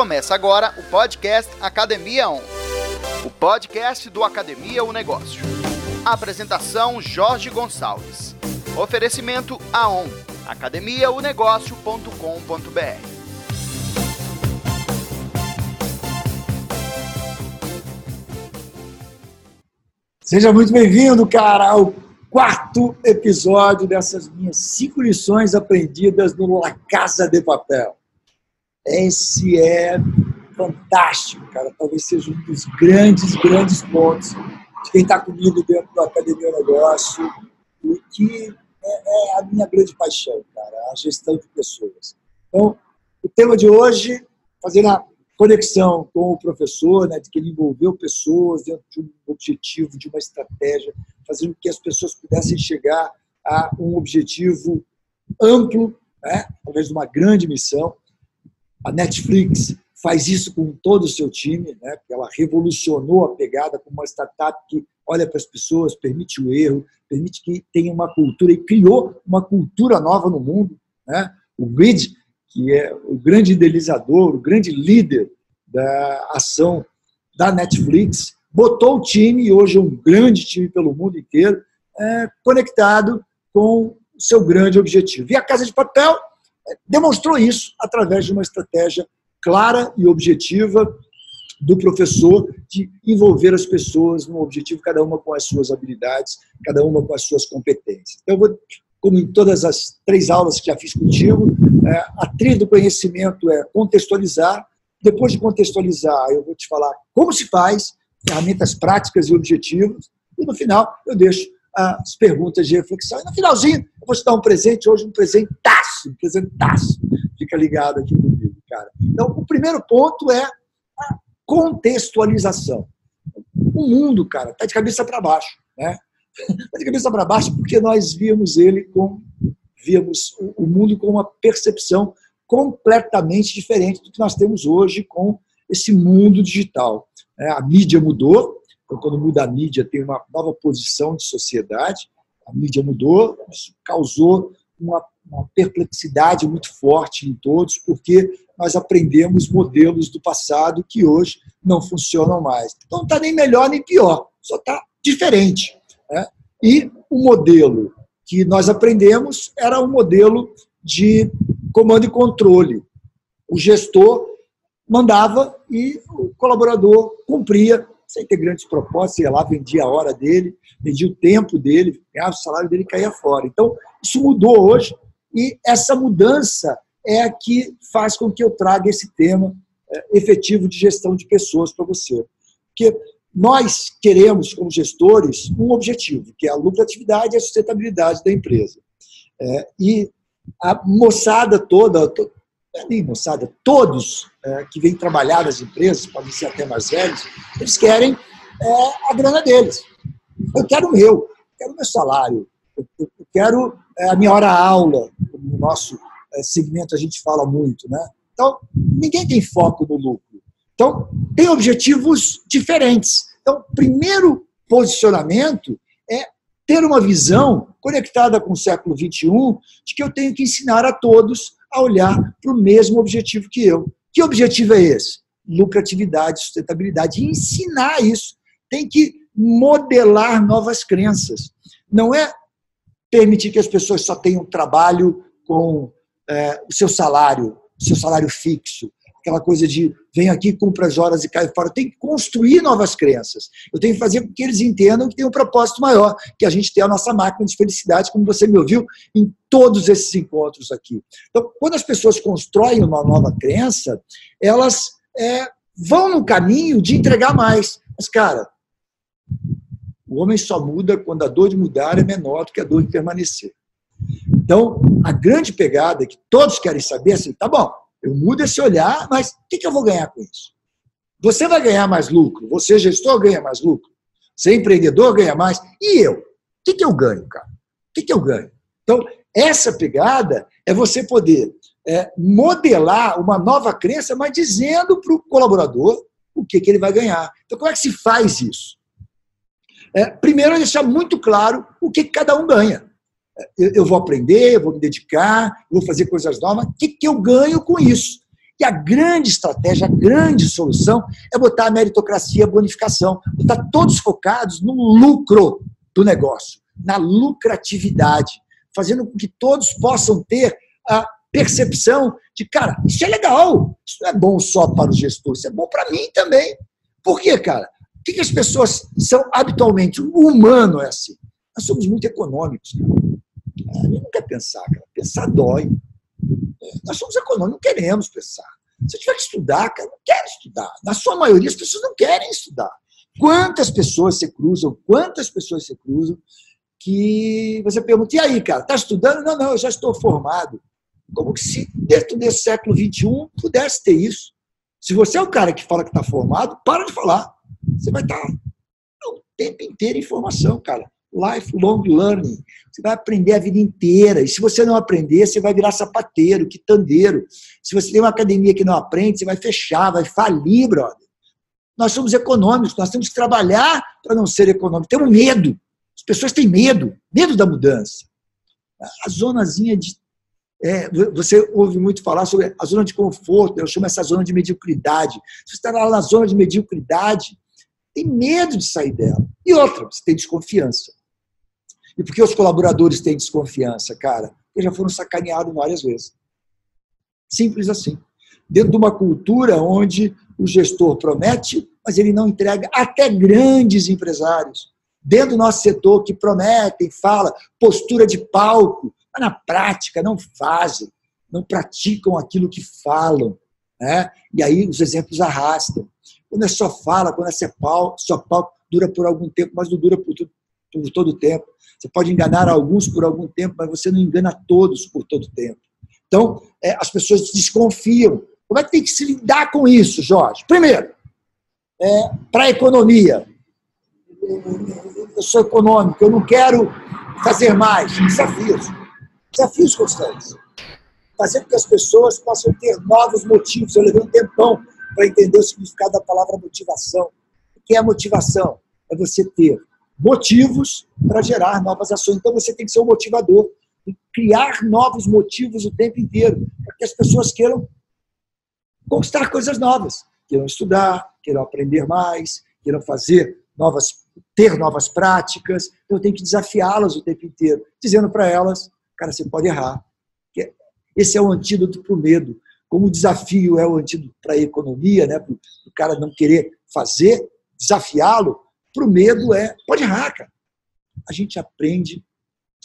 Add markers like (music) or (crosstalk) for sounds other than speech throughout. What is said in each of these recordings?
Começa agora o podcast Academia On. O podcast do Academia O Negócio. Apresentação Jorge Gonçalves. Oferecimento AON, academiaonegócio.com.br. Seja muito bem-vindo, cara, ao quarto episódio dessas minhas cinco lições aprendidas no La Casa de Papel. Esse é fantástico, cara. Talvez seja um dos grandes, grandes pontos de quem está comigo dentro da Academia Negócio e que é, é, a minha grande paixão, cara, a gestão de pessoas. Então, o tema de hoje, fazendo a conexão com o professor, né, de que ele envolveu pessoas dentro de um objetivo, de uma estratégia, fazendo com que as pessoas pudessem chegar a um objetivo amplo, né, através de uma grande missão. A Netflix faz isso com todo o seu time, né? porque ela revolucionou a pegada com uma startup que olha para as pessoas, permite o erro, permite que tenha uma cultura e criou uma cultura nova no mundo. Né? O Grid, que é o grande idealizador, o grande líder da ação da Netflix, botou o time, e hoje é um grande time pelo mundo inteiro, é, conectado com o seu grande objetivo. E a Casa de Papel demonstrou isso através de uma estratégia clara e objetiva do professor de envolver as pessoas no objetivo, cada uma com as suas habilidades, cada uma com as suas competências. Então, eu vou, como em todas as três aulas que já fiz contigo, é, a trilha do conhecimento é contextualizar. Depois de contextualizar, eu vou te falar como se faz, ferramentas práticas e objetivos. E no final, eu deixo as perguntas de reflexão. E no finalzinho, eu vou te dar um presente, hoje um presentaço, um presentaço. Fica ligado aqui comigo, cara. Então, o primeiro ponto é a contextualização. O mundo, cara, está de cabeça para baixo, né? Está de cabeça para baixo porque nós víamos ele com víamos o mundo com uma percepção completamente diferente do que nós temos hoje com esse mundo digital. É, a mídia mudou, quando muda a mídia, tem uma nova posição de sociedade. A mídia mudou, isso causou uma, uma perplexidade muito forte em todos, porque nós aprendemos modelos do passado que hoje não funcionam mais. Então, não está nem melhor nem pior, só está diferente. Né? E o modelo que nós aprendemos era um modelo de comando e controle. O gestor mandava e o colaborador cumpria sem ter grandes propósitos, ia lá, vendia a hora dele, vendia o tempo dele, ganhava o salário dele e caía fora. Então, isso mudou hoje e essa mudança é a que faz com que eu traga esse tema é, efetivo de gestão de pessoas para você. Porque nós queremos, como gestores, um objetivo, que é a lucratividade e a sustentabilidade da empresa. É, e a moçada toda, nem moçada, todos é, que vêm trabalhar nas empresas, podem ser até mais velhos, eles querem é, a grana deles. Eu quero o meu, eu quero o meu salário, eu, eu quero é, a minha hora-aula, no nosso é, segmento a gente fala muito. Né? Então, ninguém tem foco no lucro. Então, tem objetivos diferentes. Então, primeiro posicionamento é ter uma visão conectada com o século XXI de que eu tenho que ensinar a todos a olhar para o mesmo objetivo que eu. Que objetivo é esse? Lucratividade, sustentabilidade. E ensinar isso. Tem que modelar novas crenças. Não é permitir que as pessoas só tenham trabalho com é, o seu salário, seu salário fixo aquela coisa de vem aqui, cumpra as horas e cai fora. Eu tenho que construir novas crenças. Eu tenho que fazer com que eles entendam que tem um propósito maior, que a gente tem a nossa máquina de felicidade, como você me ouviu em todos esses encontros aqui. Então, quando as pessoas constroem uma nova crença, elas é, vão no caminho de entregar mais. Mas, cara, o homem só muda quando a dor de mudar é menor do que a dor de permanecer. Então, a grande pegada que todos querem saber é assim, tá bom, eu mudo esse olhar, mas o que, que eu vou ganhar com isso? Você vai ganhar mais lucro, você gestor ganha mais lucro, você empreendedor ganha mais, e eu? O que, que eu ganho, cara? O que, que eu ganho? Então, essa pegada é você poder é, modelar uma nova crença, mas dizendo para o colaborador o que, que ele vai ganhar. Então, como é que se faz isso? É, primeiro, deixar muito claro o que cada um ganha eu vou aprender, eu vou me dedicar, eu vou fazer coisas novas, o que, que eu ganho com isso? que a grande estratégia, a grande solução é botar a meritocracia, a bonificação, botar todos focados no lucro do negócio, na lucratividade, fazendo com que todos possam ter a percepção de, cara, isso é legal, isso não é bom só para o gestor, isso é bom para mim também. Por quê, cara? O que, as pessoas são habitualmente? O humano é assim. Nós somos muito econômicos, cara. A gente não quer pensar, cara. Pensar dói. Nós somos econômicos, não queremos pensar. Se tiver que estudar, cara, não quero estudar. Na sua maioria, as pessoas não querem estudar. Quantas pessoas se cruzam, quantas pessoas se cruzam que você pergunta, e aí, cara, está estudando? Não, não, eu já estou formado. Como que se dentro desse século XXI pudesse ter isso? Se você é o cara que fala que está formado, para de falar. Você vai estar tá o tempo inteiro em formação, cara. Lifelong learning. Você vai aprender a vida inteira. E se você não aprender, você vai virar sapateiro, quitandeiro. Se você tem uma academia que não aprende, você vai fechar, vai falir, brother. Nós somos econômicos, nós temos que trabalhar para não ser econômicos. Temos medo. As pessoas têm medo, medo da mudança. A zonazinha de é, você ouve muito falar sobre a zona de conforto, eu chamo essa zona de mediocridade. Se você está lá na zona de mediocridade, tem medo de sair dela. E outra, você tem desconfiança. E por que os colaboradores têm desconfiança, cara? Porque já foram sacaneados várias vezes. Simples assim. Dentro de uma cultura onde o gestor promete, mas ele não entrega, até grandes empresários. Dentro do nosso setor que prometem, fala, postura de palco, mas na prática não fazem, não praticam aquilo que falam. Né? E aí os exemplos arrastam. Quando é só fala, quando é só pau, só pau, dura por algum tempo, mas não dura por, tudo, por todo o tempo. Você pode enganar alguns por algum tempo, mas você não engana todos por todo o tempo. Então, é, as pessoas desconfiam. Como é que tem que se lidar com isso, Jorge? Primeiro, é, para a economia. Eu sou econômico, eu não quero fazer mais. Desafios. Desafios constantes. Fazer com que as pessoas possam ter novos motivos. Eu levei um tempão para entender o significado da palavra motivação. O que é motivação? É você ter motivos para gerar novas ações. Então você tem que ser um motivador e criar novos motivos o tempo inteiro, para que as pessoas queiram conquistar coisas novas, queiram estudar, queiram aprender mais, queiram fazer novas, ter novas práticas. Então, eu tenho que desafiá-las o tempo inteiro, dizendo para elas Cara, você pode errar. Esse é o antídoto para o medo. Como o desafio é o antídoto para a economia, né? para o cara não querer fazer, desafiá-lo, para o medo é, pode errar, cara. A gente aprende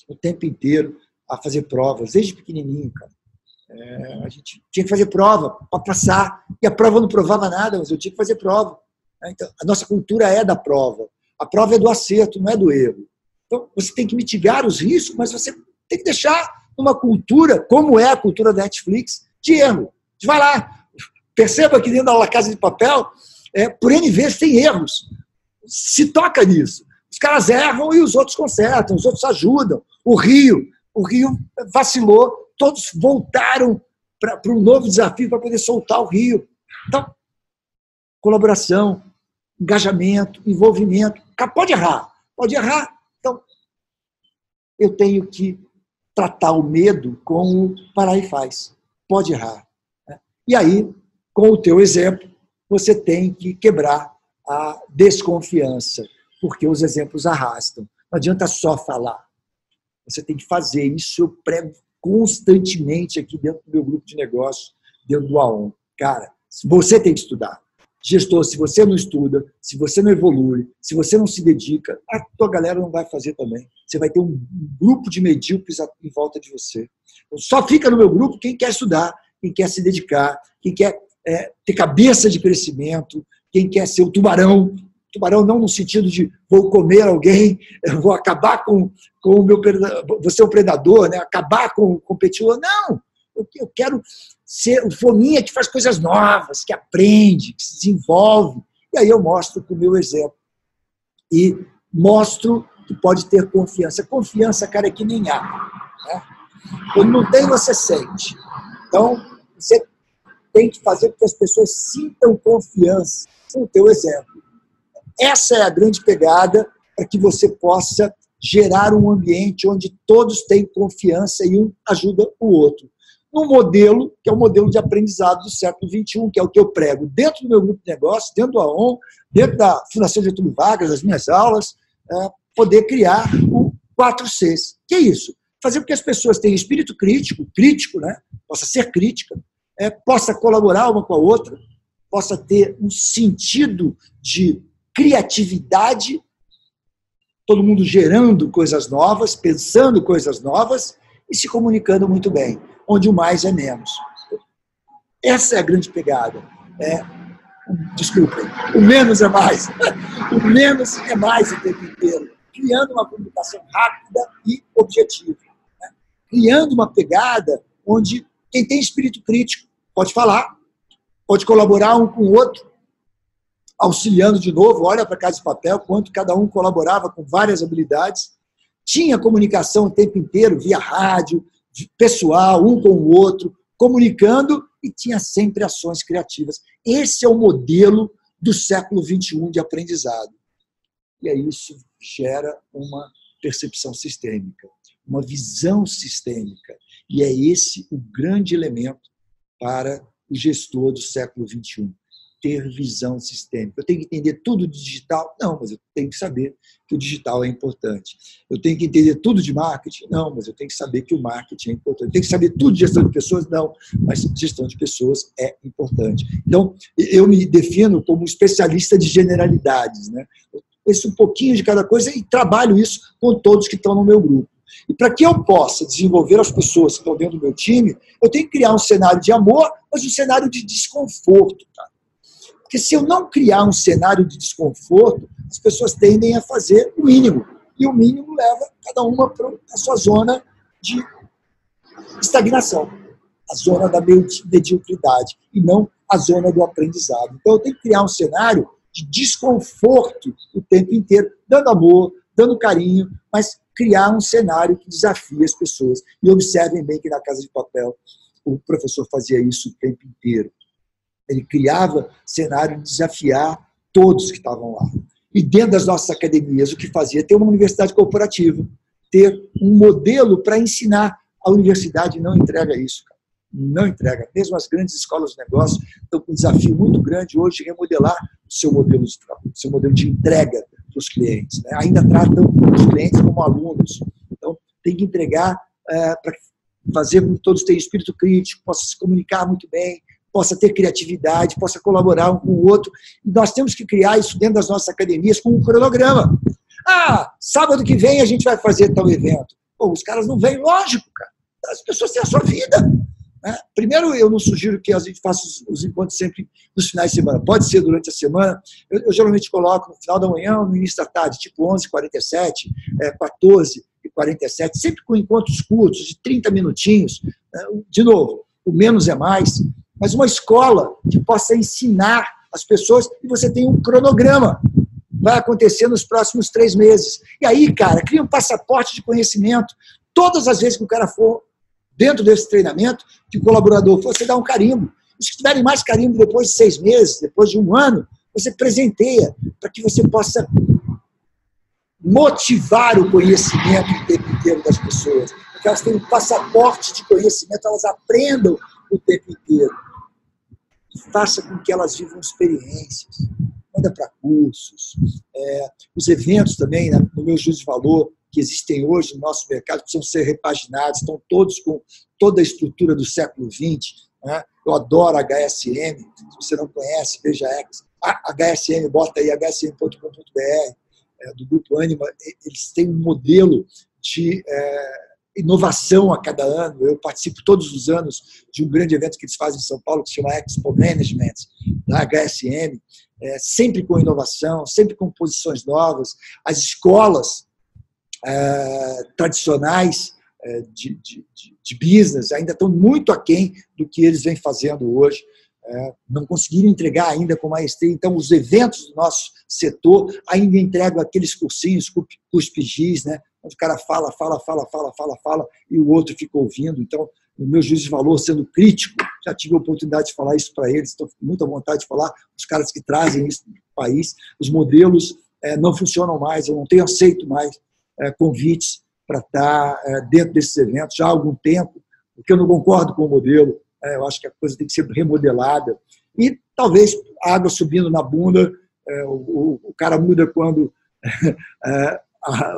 o tempo inteiro a fazer provas, desde pequenininho, cara. É, a gente tinha que fazer prova para passar. E a prova não provava nada, mas eu tinha que fazer prova. Então, a nossa cultura é da prova. A prova é do acerto, não é do erro. Então, você tem que mitigar os riscos, mas você tem que deixar uma cultura, como é a cultura da Netflix, de erro. Vai lá. Perceba que dentro da La Casa de Papel, é, por N vezes tem erros. Se toca nisso. Os caras erram e os outros consertam, os outros ajudam. O Rio, o Rio vacilou, todos voltaram para um novo desafio para poder soltar o Rio. Então, colaboração, engajamento, envolvimento. Pode errar, pode errar. Então, eu tenho que tratar o medo como parar e faz. Pode errar. Né? E aí, com o teu exemplo, você tem que quebrar a desconfiança, porque os exemplos arrastam. Não adianta só falar. Você tem que fazer. Isso eu prego constantemente aqui dentro do meu grupo de negócio, dentro do AON. Cara, você tem que estudar. Gestor, se você não estuda, se você não evolui, se você não se dedica, a tua galera não vai fazer também. Você vai ter um grupo de medíocres em volta de você. Então, só fica no meu grupo quem quer estudar, quem quer se dedicar, quem quer é, ter cabeça de crescimento, quem quer ser o tubarão. Tubarão não no sentido de vou comer alguém, (laughs) vou acabar com, com o meu você é um predador, né? acabar com o competidor. Não! Eu quero ser o fominha que faz coisas novas, que aprende, que se desenvolve. E aí eu mostro com o meu exemplo. E mostro que pode ter confiança. Confiança, cara, é que nem ar. Né? Quando não tem, você sente. Então, você tem que fazer com que as pessoas sintam confiança com o teu exemplo. Essa é a grande pegada para que você possa gerar um ambiente onde todos têm confiança e um ajuda o outro. no modelo, que é o modelo de aprendizado do século XXI, que é o que eu prego dentro do meu grupo de negócios, dentro do AON, dentro da Fundação Getúlio Vargas, das minhas aulas, é, poder criar o 4Cs. Que é isso? Fazer com que as pessoas tenham espírito crítico, crítico, né? possa ser crítica, é, possa colaborar uma com a outra, possa ter um sentido de criatividade, todo mundo gerando coisas novas, pensando coisas novas e se comunicando muito bem, onde o mais é menos. Essa é a grande pegada. É, desculpem, o menos é mais. (laughs) O menos é mais o tempo inteiro, criando uma comunicação rápida e objetiva. Né? Criando uma pegada onde quem tem espírito crítico pode falar, pode colaborar um com o outro, auxiliando de novo, olha para Casa de Papel, quanto cada um colaborava com várias habilidades. Tinha comunicação o tempo inteiro, via rádio, pessoal, um com o outro, comunicando e tinha sempre ações criativas. Esse é o modelo do século XXI de aprendizado. E aí isso gera uma percepção sistêmica, uma visão sistêmica. E é esse o grande elemento para o gestor do século XXI ter visão sistêmica. Eu tenho que entender tudo de digital? Não, mas eu tenho que saber que o digital é importante. Eu tenho que entender tudo de marketing? Não, mas eu tenho que saber que o marketing é importante. Eu tenho que saber tudo de gestão de pessoas? Não, mas gestão de pessoas é importante. Então, eu me defino como especialista de generalidades. Né? Eu conheço um pouquinho de cada coisa e trabalho isso com todos que estão no meu grupo. E para que eu possa desenvolver as pessoas que estão dentro do meu time, eu tenho que criar um cenário de amor, mas um cenário de desconforto. Cara. Porque se eu não criar um cenário de desconforto, as pessoas tendem a fazer o mínimo. E o mínimo leva cada uma para a sua zona de estagnação, a zona da mediocridade, e não a zona do aprendizado. Então eu tenho que criar um cenário de desconforto o tempo inteiro, dando amor, dando carinho, mas criar um cenário que desafie as pessoas. E observem bem que na Casa de Papel o professor fazia isso o tempo inteiro. Ele criava cenário de desafiar todos que estavam lá. E dentro das nossas academias, o que fazia? Ter uma universidade corporativa, ter um modelo para ensinar. A universidade não entrega isso, cara. não entrega. Mesmo as grandes escolas de negócio estão com um desafio muito grande hoje de remodelar o seu modelo de, seu modelo de entrega para os clientes. Né? Ainda tratam os clientes como alunos. Então, tem que entregar é, para fazer com que todos tenham espírito crítico, possam se comunicar muito bem, possa ter criatividade, possa colaborar um com o outro. E nós temos que criar isso dentro das nossas academias com um cronograma. Ah, sábado que vem a gente vai fazer tal evento. Pô, os caras não vêm, lógico, cara. As pessoas têm a sua vida. Né? Primeiro, eu não sugiro que a gente faça os, os, encontros sempre nos finais de semana. Pode ser durante a semana. Eu, eu, geralmente coloco no final da manhã ou no início da tarde, tipo 11h47, é, 14h47, sempre com encontros curtos, de 30 minutinhos. Né? De novo, o menos é mais mas uma escola que possa ensinar as pessoas e você tem um cronograma. Vai acontecer nos próximos três meses. E aí, cara, cria um passaporte de conhecimento. Todas as vezes que o cara for dentro desse treinamento, que o colaborador você dá um carimbo. E se tiverem mais carimbo depois de seis meses, depois de um ano, você presenteia para que você possa motivar o conhecimento o tempo inteiro das pessoas. Para que elas tenham um passaporte de conhecimento, elas aprendam o tempo inteiro faça com que elas vivam experiências, manda para cursos. É, os eventos também, né, no meu juízo de valor, que existem hoje no nosso mercado, precisam ser repaginados, estão todos com toda a estrutura do século XX. Né? Eu adoro HSM, se você não conhece, veja a HSM, bota aí hsm.com.br, é, do Grupo Anima, eles têm um modelo de é, inovação a cada ano. Eu participo todos os anos de um grande evento que eles fazem em São Paulo, que se chama Expo Management, da HSM, é, sempre com inovação, sempre com posições novas. As escolas tradicionais é, de, de, de, business ainda estão muito aquém do que eles vêm fazendo hoje. É, não conseguiram entregar ainda com maestria. Então, os eventos do nosso setor ainda entregam aqueles cursinhos, CUSP-GIS, né? onde o cara fala, fala, fala, fala, fala, fala, e o outro fica ouvindo. Então, o meu juiz de valor, sendo crítico, já tive a oportunidade de falar isso para eles, estou com muita vontade de falar, os caras que trazem isso para o país, os modelos não funcionam mais, eu não tenho aceito mais convites para estar é, dentro desses eventos já há algum tempo, porque eu não concordo com o modelo. É, eu acho que a coisa tem que ser remodelada. E talvez a água subindo na bunda, é, o, cara muda quando (laughs)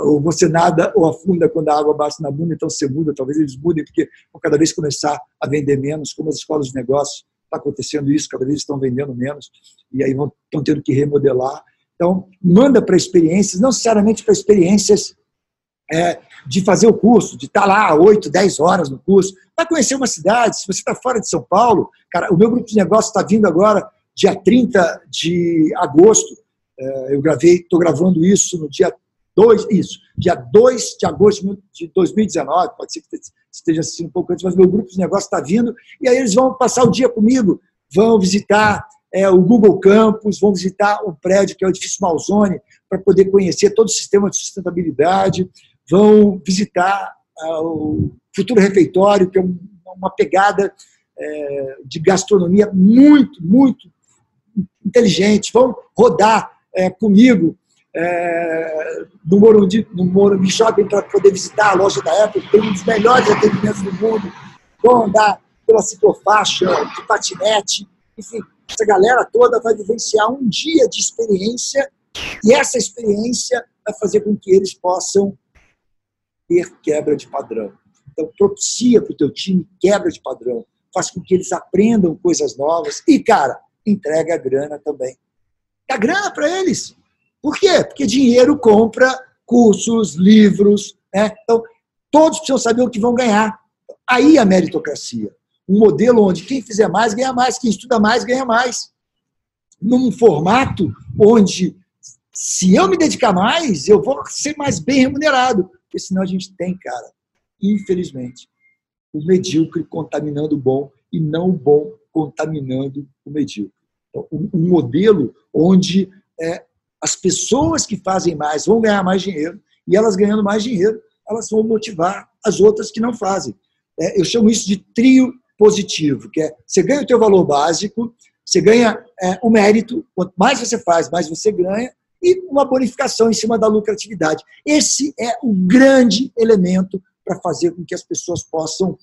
ou você nada ou afunda quando a água bate na bunda, então você muda. Talvez eles mudem, porque vão cada vez começar a vender menos, como as escolas de negócios está acontecendo isso, cada vez estão vendendo menos, e aí vão, estão tendo que remodelar. Então, manda para experiências, não necessariamente para experiências é, de fazer o curso, de estar tá lá 8, 10 horas no curso, para conhecer uma cidade. Se você está fora de São Paulo, cara, o meu grupo de negócio está vindo agora, dia 30 de agosto. É, eu gravei, estou gravando isso no dia 2, isso, dia 2 de agosto de 2019, pode ser que esteja assistindo um pouco antes, mas meu grupo de negócio está vindo, e aí eles vão passar o dia comigo, vão visitar é, o Google Campus, vão visitar o prédio que é o edifício Malzone, para poder conhecer todo o sistema de sustentabilidade, vão visitar ah, o Futuro Refeitório, que é uma pegada é, de gastronomia muito, muito inteligente, vão rodar é, comigo é, no, Morumbi, no Morumbi Shopping para poder visitar a loja da Apple, que tem um dos melhores atendimentos do mundo, vão andar pela ciclofaixa, de patinete, enfim, essa galera toda vai vivenciar um dia de experiência e essa experiência vai fazer com que eles possam ter quebra de padrão. Então, propicia para o teu time quebra de padrão, faz com que eles aprendam coisas novas e, cara, entrega a grana também. Dá grana para eles. Por quê? Porque dinheiro compra cursos, livros. Né? Então, todos precisam saber o que vão ganhar. Aí a meritocracia. Um modelo onde quem fizer mais ganha mais, quem estuda mais ganha mais. Num formato onde, se eu me dedicar mais, eu vou ser mais bem remunerado. Porque senão a gente tem, cara, infelizmente, o medíocre contaminando o bom e não o bom contaminando o medíocre. Então, um modelo onde é, as pessoas que fazem mais vão ganhar mais dinheiro e elas ganhando mais dinheiro, elas vão motivar as outras que não fazem. É, eu chamo isso de trio positivo, que é você ganha o teu valor básico, você ganha é, o mérito, quanto mais você faz, mais você ganha, e uma bonificação em cima da lucratividade. Esse é o grande elemento para fazer com que as pessoas possam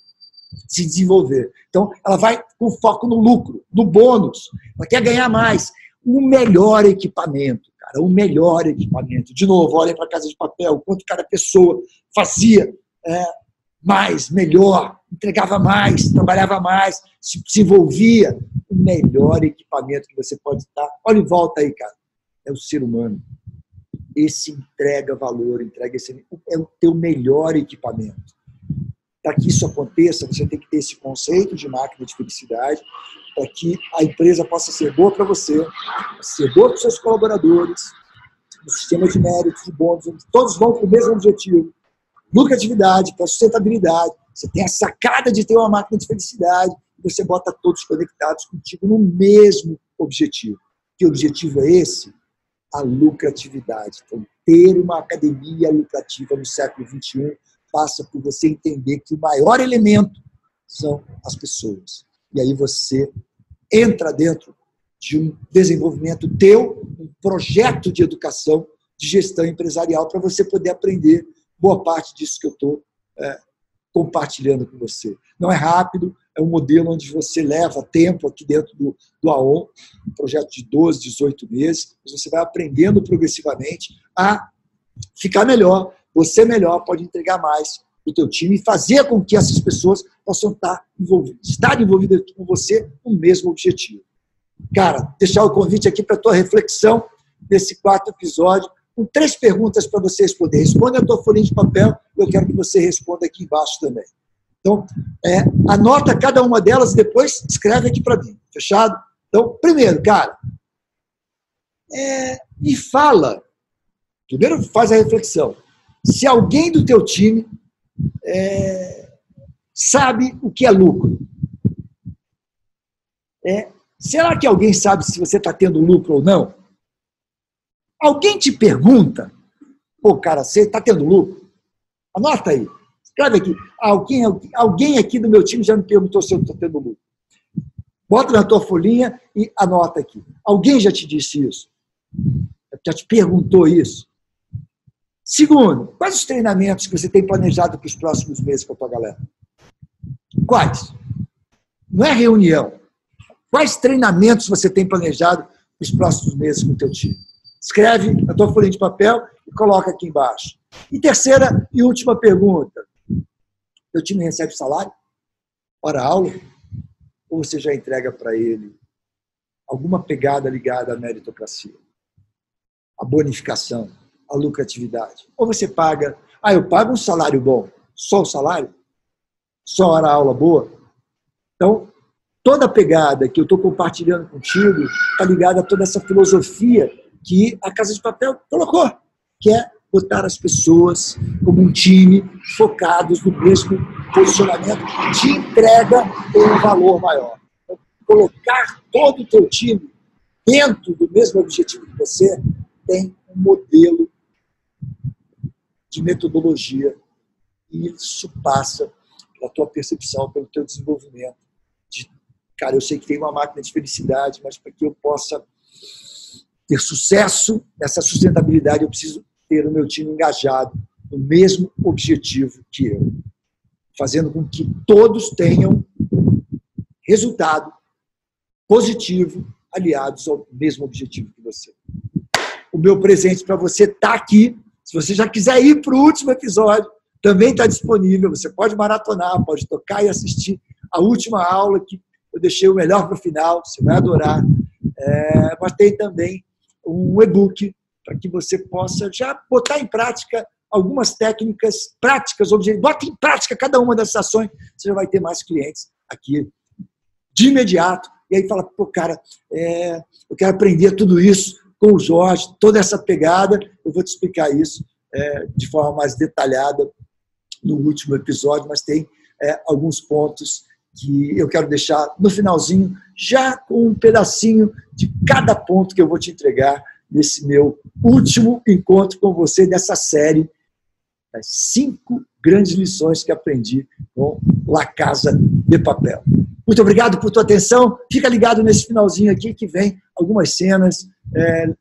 se desenvolver. Então, ela vai com foco no lucro, no bônus, ela quer ganhar mais, o melhor equipamento cara, o melhor equipamento. De novo, olhem para a Casa de Papel, quanto cada pessoa fazia é, mais, melhor, entregava mais, trabalhava mais, se, se envolvia. O melhor equipamento que você pode estar. Olha em volta aí, cara. É o ser humano. Esse entrega valor, entrega esse. É o teu melhor equipamento. Para que isso aconteça, você tem que ter esse conceito de máquina de felicidade, para que a empresa possa ser boa para você, ser boa para os seus colaboradores, no sistema de méritos, de bônus, todos vão para o mesmo objetivo. Lucratividade, para sustentabilidade. Você tem a sacada de ter uma máquina de felicidade você bota todos conectados contigo no mesmo objetivo. Que objetivo é esse? A lucratividade. Então, ter uma academia lucrativa no século XXI passa por você entender que o maior elemento são as pessoas. E aí você entra dentro de um desenvolvimento teu, um projeto de educação, de gestão empresarial, para você poder aprender boa parte disso que eu estou é, compartilhando com você. Não é rápido, é um modelo onde você leva tempo aqui dentro do, do AON, um projeto de 12, 18 meses, você vai aprendendo progressivamente a ficar melhor, você melhor pode entregar mais o teu time e fazer com que essas pessoas possam estar envolvidas, estar envolvidas com você no mesmo objetivo. Cara, deixar o convite aqui para tua reflexão desse quarto episódio, com três perguntas para você responder. Responde a tua folhinha de papel, eu quero que você responda aqui embaixo também. Então, é, anota cada uma delas e depois escreve aqui para mim. Fechado? Então, primeiro, cara, é, me fala. Primeiro faz a reflexão se alguém do teu time é, sabe o que é lucro. É, será que alguém sabe se você está tendo lucro ou não? Alguém te pergunta, pô, cara, você está tendo lucro? Anota aí, escreve aqui. Alguém, alguém aqui do meu time já me perguntou se eu estou tendo lucro. Bota na tua folhinha e anota aqui. Alguém já te disse isso? Já te perguntou isso? Segundo, quais os treinamentos que você tem planejado para os próximos meses com a tua galera? Quais? Não é reunião. Quais treinamentos você tem planejado nos próximos meses com o teu time? Escreve na tua folha de papel e coloca aqui embaixo. E terceira e última pergunta. Teu time recebe salário? Hora aula? Ou você já entrega para ele alguma pegada ligada à meritocracia? A bonificação, a lucratividade? Ou você paga, ah, eu pago um salário bom, só o salário? Só hora aula boa? Então, toda a pegada que eu estou compartilhando contigo está ligada a toda essa filosofia que a Casa de Papel colocou, que é botar as pessoas como um time focados no mesmo posicionamento de entrega ou um valor maior. Então, colocar todo o teu time dentro do mesmo objetivo que você tem um modelo de metodologia e isso passa pela tua percepção, pelo teu desenvolvimento cara, eu sei que tem uma máquina de felicidade, mas para que eu possa ter sucesso nessa sustentabilidade, eu preciso ter o meu time engajado no mesmo objetivo que eu, fazendo com que todos tenham resultado positivo aliados ao mesmo objetivo que você. O meu presente para você está aqui. Se você já quiser ir para o último episódio, também está disponível. Você pode maratonar, pode tocar e assistir a última aula que eu deixei o melhor para o final, você vai adorar. É, mas tem também um e-book para que você possa já botar em prática algumas técnicas práticas, objetivos. Bota em prática cada uma dessas ações, você já vai ter mais clientes aqui de imediato. E aí fala, pô, cara, é, eu quero aprender tudo isso com o Jorge, toda essa pegada. Eu vou te explicar isso é, de forma mais detalhada no último episódio, mas tem é, alguns pontos que eu quero deixar no finalzinho, já com um pedacinho de cada ponto que eu vou te entregar nesse meu último encontro com você dessa série das cinco grandes lições que aprendi com La Casa de Papel. Muito obrigado por tua atenção. Fica ligado nesse finalzinho aqui que vem algumas cenas é,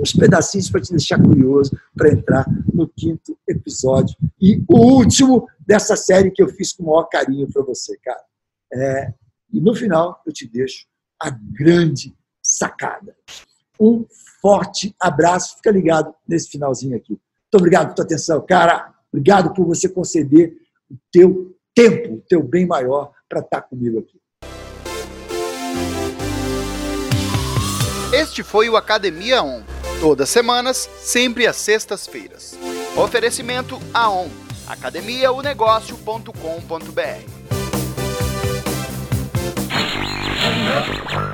uns pedacinhos para te deixar curioso para entrar no quinto episódio e o último dessa série que eu fiz com o maior carinho para você, cara. É, e no final eu te deixo a grande sacada. Um forte abraço, fica ligado nesse finalzinho aqui. Muito obrigado pela tua atenção, cara. Obrigado por você conceder o teu tempo, o teu bem maior para estar tá comigo aqui. Este foi o Academia On. Todas semanas, sempre às sextas-feiras. Oferecimento AON, academiaonegócio.com.br.